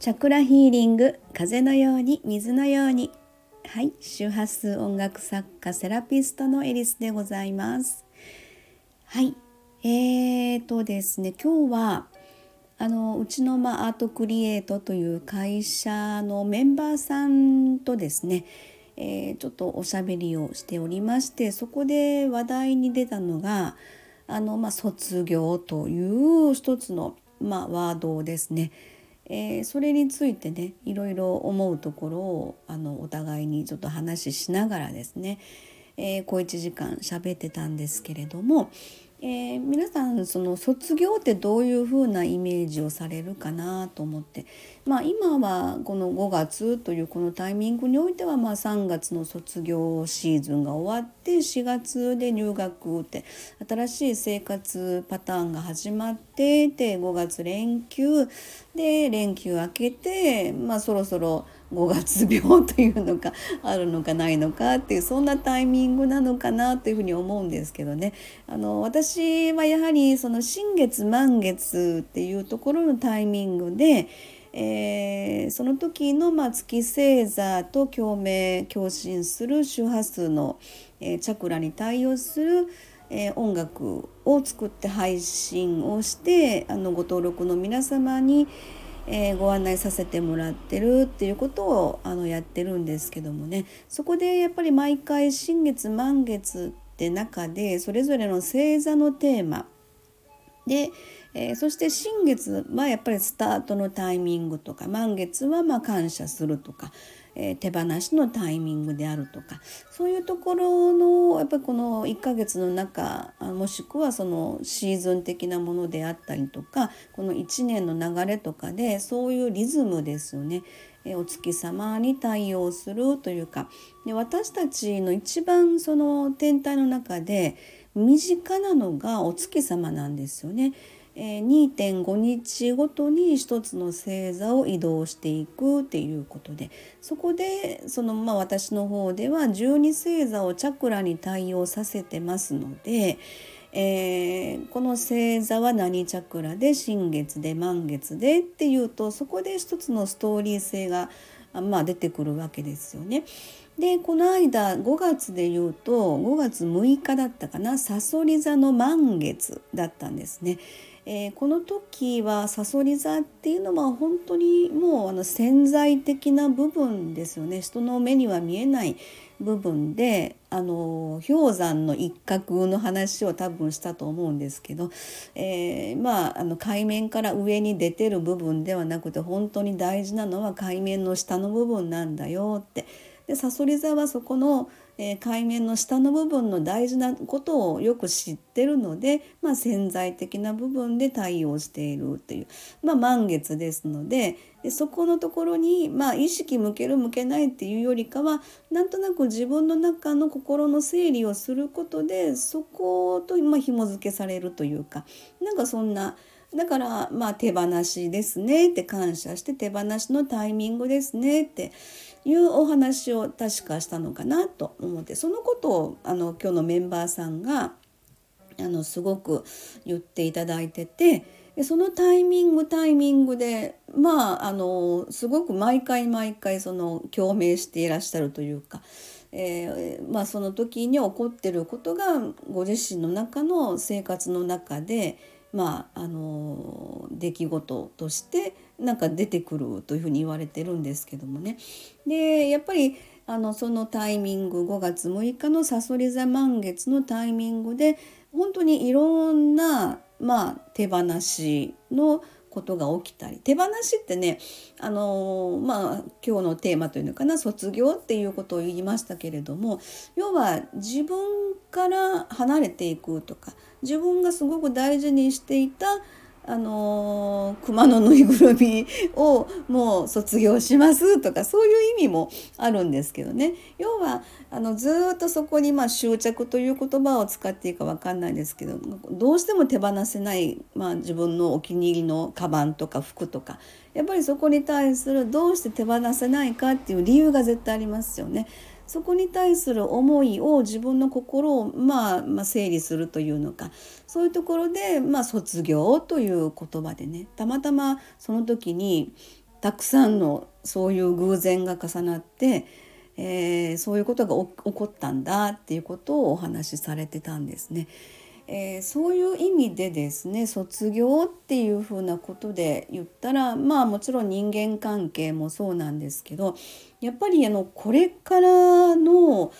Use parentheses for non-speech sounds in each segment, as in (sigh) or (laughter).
チャクラヒーリング風のように水のようにはい周波数音楽作家セラピストのエリスでございますはいえーとですね今日はあのうちの、まあ、アートクリエイトという会社のメンバーさんとですね、えー、ちょっとおしゃべりをしておりましてそこで話題に出たのがあの、まあ、卒業という一つの、まあ、ワードをですね。えー、それについてねいろいろ思うところをあのお互いにちょっと話ししながらですね、えー、小1時間喋ってたんですけれども、えー、皆さんその卒業ってどういうふうなイメージをされるかなと思って、まあ、今はこの5月というこのタイミングにおいてはま3月の卒業シーズンが終わって4月で入学って新しい生活パターンが始まってで5月連休で連休明けて、まあ、そろそろ5月病というのかあるのかないのかっていうそんなタイミングなのかなというふうに思うんですけどね。あの私私はやはりその新月満月っていうところのタイミングで、えー、その時のま月星座と共鳴共振する周波数の、えー、チャクラに対応するえー、音楽を作って配信をしてあのご登録の皆様に、え、ご案内させてもらってるっていうことをあのやってるんですけどもね。そこでやっぱり毎回新月満月って中でそれぞれの星座のテーマで、えー、そして新月はやっぱりスタートのタイミングとか満月はま感謝するとか、えー、手放しのタイミングであるとかそういうところのやっぱりこの1ヶ月の中もしくはそのシーズン的なものであったりとかこの1年の流れとかでそういうリズムですよね。お月様に対応するというかで私たちの一番その天体の中で身近なのがお月様なんですよね。2.5日ごとに一つの星座を移動していくっていうことでそこでそのまあ私の方では12星座をチャクラに対応させてますので、えー、この星座は何チャクラで新月で満月でっていうとそこで一つのストーリー性がまあ、出てくるわけですよね。でこの間5月で言うと5月6日だったかなさそり座の満月だったんですね。えー、この時はさそり座っていうのは本当にもうあの潜在的な部分ですよね人の目には見えない部分であの氷山の一角の話を多分したと思うんですけど、えー、まああの海面から上に出てる部分ではなくて本当に大事なのは海面の下の部分なんだよって。でさそり座はそこのえー、海面の下の部分の大事なことをよく知ってるので、まあ、潜在的な部分で対応しているっていう、まあ、満月ですのででそこのところに、まあ、意識向ける向けないっていうよりかはなんとなく自分の中の心の整理をすることでそことまあ紐付けされるというかなんかそんなだからまあ手放しですねって感謝して手放しのタイミングですねっていうお話を確かしたのかなと思ってそのことをあの今日のメンバーさんがあのすごく言っていただいててそのタイミングタイミングでまああのすごく毎回毎回その共鳴していらっしゃるというか。えー、まあ、その時に起こってることがご自身の中の生活の中でまああの出来事としてなんか出てくるというふうに言われてるんですけどもね。でやっぱりあのそのタイミング5月6日のさそり座満月のタイミングで本当にいろんな、まあ、手放しのことが起きたり。手放しってねあのまあ今日のテーマというのかな卒業っていうことを言いましたけれども要は自分から離れていくとか自分がすごく大事にしていたあの熊のぬいぐるみをもう卒業しますとかそういう意味もあるんですけどね要はあのずっとそこにまあ執着という言葉を使っていいか分かんないですけどどうしても手放せない、まあ、自分のお気に入りのカバンとか服とかやっぱりそこに対するどうして手放せないかっていう理由が絶対ありますよね。そこに対する思いを自分の心を、まあ、まあ整理するというのかそういうところで、まあ、卒業という言葉でねたまたまその時にたくさんのそういう偶然が重なって、えー、そういうことが起こったんだっていうことをお話しされてたんですね。えー、そういう意味でですね卒業っていうふうなことで言ったらまあもちろん人間関係もそうなんですけどやっぱりあのこれからの、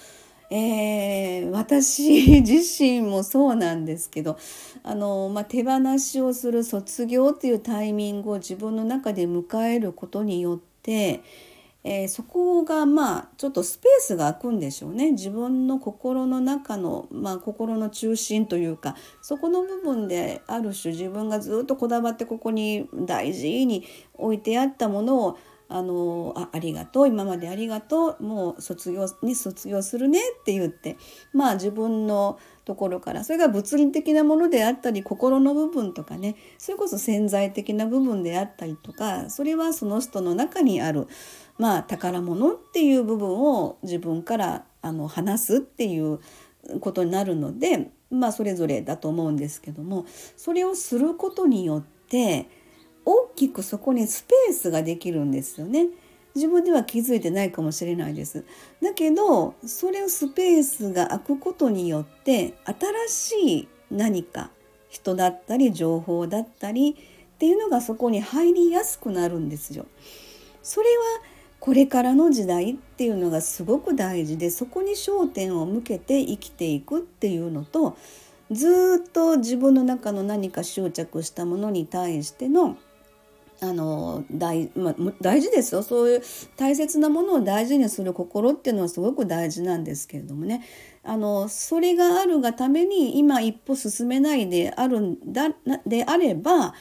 えー、私自身もそうなんですけどあの、まあ、手放しをする卒業っていうタイミングを自分の中で迎えることによって、えー、そこがまあちょっとスペースが空くんでしょうね。自分の心の中の、まあ、心の中心というかそこの部分である種自分がずっとこだわってここに大事に置いてあったものをあのあありがとう今までありがとうもう卒業に卒業するねって言ってまあ自分のところからそれが物理的なものであったり心の部分とかねそれこそ潜在的な部分であったりとかそれはその人の中にあるまあ宝物っていう部分を自分からあの話すっていうことになるのでまあそれぞれだと思うんですけどもそれをすることによって大きくそこにスペースができるんですよね。自分では気づいてないかもしれないです。だけどそれをスペースが空くことによって新しい何か人だったり情報だったりっていうのがそこに入りやすくなるんですよ。それはこれからの時代っていうのがすごく大事でそこに焦点を向けて生きていくっていうのとずっと自分の中の何か執着したものに対してのあの大,、まあ、大事ですよ。そういう大切なものを大事にする心っていうのはすごく大事なんですけれどもね。あのそれがあるがために今一歩進めないであるんだであれば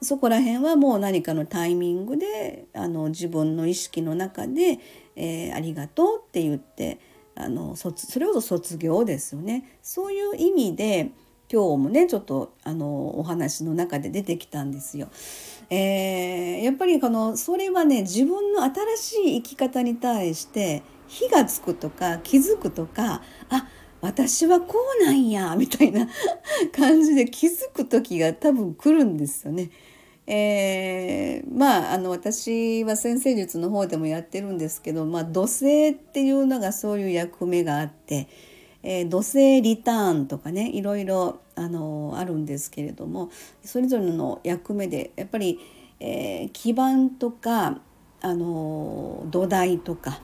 そこら辺はもう何かのタイミングであの自分の意識の中で、えー、ありがとうって言ってあのそれこそ卒業ですよねそういう意味で今日もねちょっとあのお話の中で出てきたんですよ。えー、やっぱりこのそれはね自分の新しい生き方に対して火がつくとか気づくとかあ私はこうなんやみたいな (laughs) 感じで気づく時が多分来るんですよね。えー、まああの私は先生術の方でもやってるんですけど、まあ、土星っていうのがそういう役目があって、えー、土星リターンとかねいろいろあのあるんですけれどもそれぞれの役目でやっぱり、えー、基盤とかあの土台とか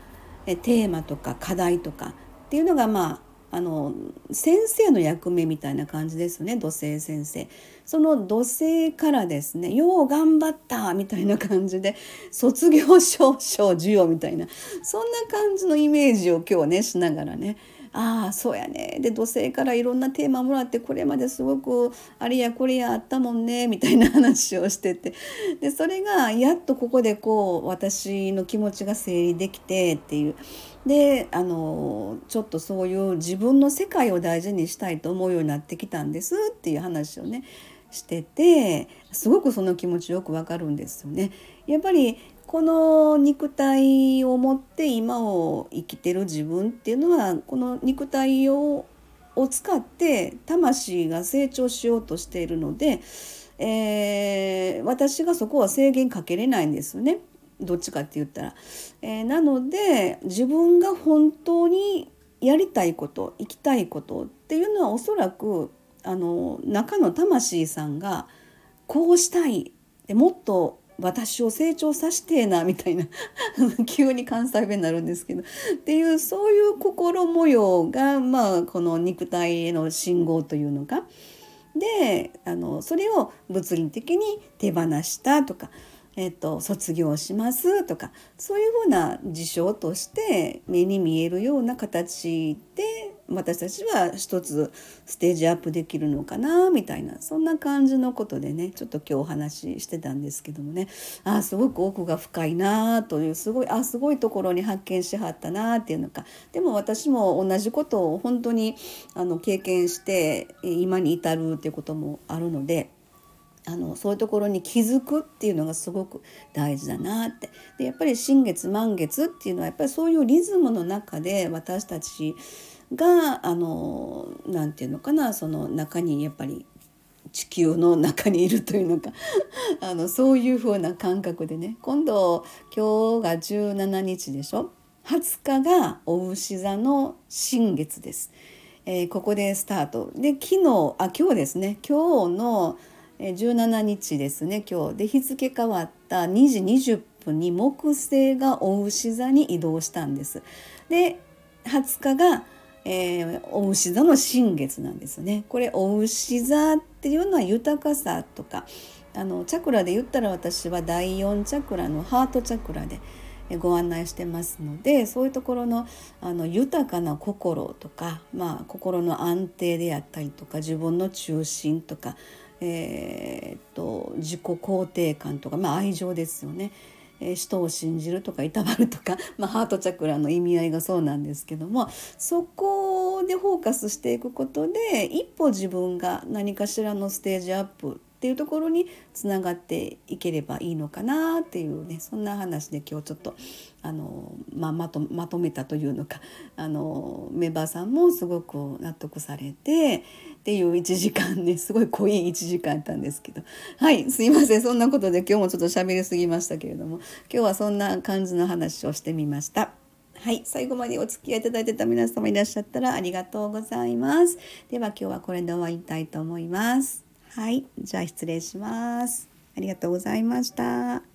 えテーマとか課題とかっていうのがまああの先生の役目みたいな感じですよね土星先生。その土星からですね「よう頑張った」みたいな感じで卒業証書授与みたいなそんな感じのイメージを今日ねしながらねああそうやね。で土星からいろんなテーマもらってこれまですごくあれやこれやあったもんねみたいな話をしてて。でそれがやっとここでこう私の気持ちが整理できてっていう。であのちょっとそういう自分の世界を大事にしたいと思うようになってきたんですっていう話をねしててすごくその気持ちよくわかるんですよね。やっぱりこの肉体を持って今を生きてる自分っていうのはこの肉体をを使って魂が成長しようとしているので、えー、私がそこは制限かけれないんですよねどっちかって言ったら。えー、なので自分が本当にやりたいこと生きたいことっていうのはおそらくあの中の魂さんがこうしたいでもっと私を成長させてえなみたいな (laughs) 急に関西弁になるんですけどっていうそういう心模様がまあこの肉体への信号というのか。であのそれを物理的に手放したとか。えっと、卒業しますとかそういうふうな事象として目に見えるような形で私たちは一つステージアップできるのかなみたいなそんな感じのことでねちょっと今日お話ししてたんですけどもねあすごく奥が深いなというすごいあすごいところに発見しはったなっていうのかでも私も同じことを本当にあの経験して今に至るっていうこともあるので。あのそういうところに気づくっていうのがすごく大事だなって。でやっぱり新月満月っていうのはやっぱりそういうリズムの中で私たちがあの何て言うのかなその中にやっぱり地球の中にいるというのか。(laughs) あのそういう風な感覚でね。今度今日が17日でしょ？20日がお牛座の新月です。えー、ここでスタート。で昨日あ今日ですね。今日の17日ですね今日で日付変わった2時20分に木星がお牛座に移動したんです。で20日が、えー、お牛座の新月なんですね。これお牛座っていうのは豊かさとかあのチャクラで言ったら私は第4チャクラのハートチャクラで。ご案内してますのでそういうところのあの豊かな心とか、まあ、心の安定であったりとか自分の中心とか、えー、と自己肯定感とか、まあ、愛情ですよね。え人を信じるとかいたわるとか、まあ、ハートチャクラの意味合いがそうなんですけどもそこでフォーカスしていくことで一歩自分が何かしらのステージアップっていうところにつながっていければいいのかなっていうねそんな話で今日ちょっとあの、まあ、まとまとめたというのかあのメンバーさんもすごく納得されてっていう1時間ねすごい濃い1時間やったんですけどはいすいませんそんなことで今日もちょっと喋りすぎましたけれども今日はそんな感じの話をしてみました。はい、最後までお付き合いいただいてた皆様いらっしゃったらありがとうございます。では今日はこれで終わりたいと思います。はい、じゃあ失礼します。ありがとうございました。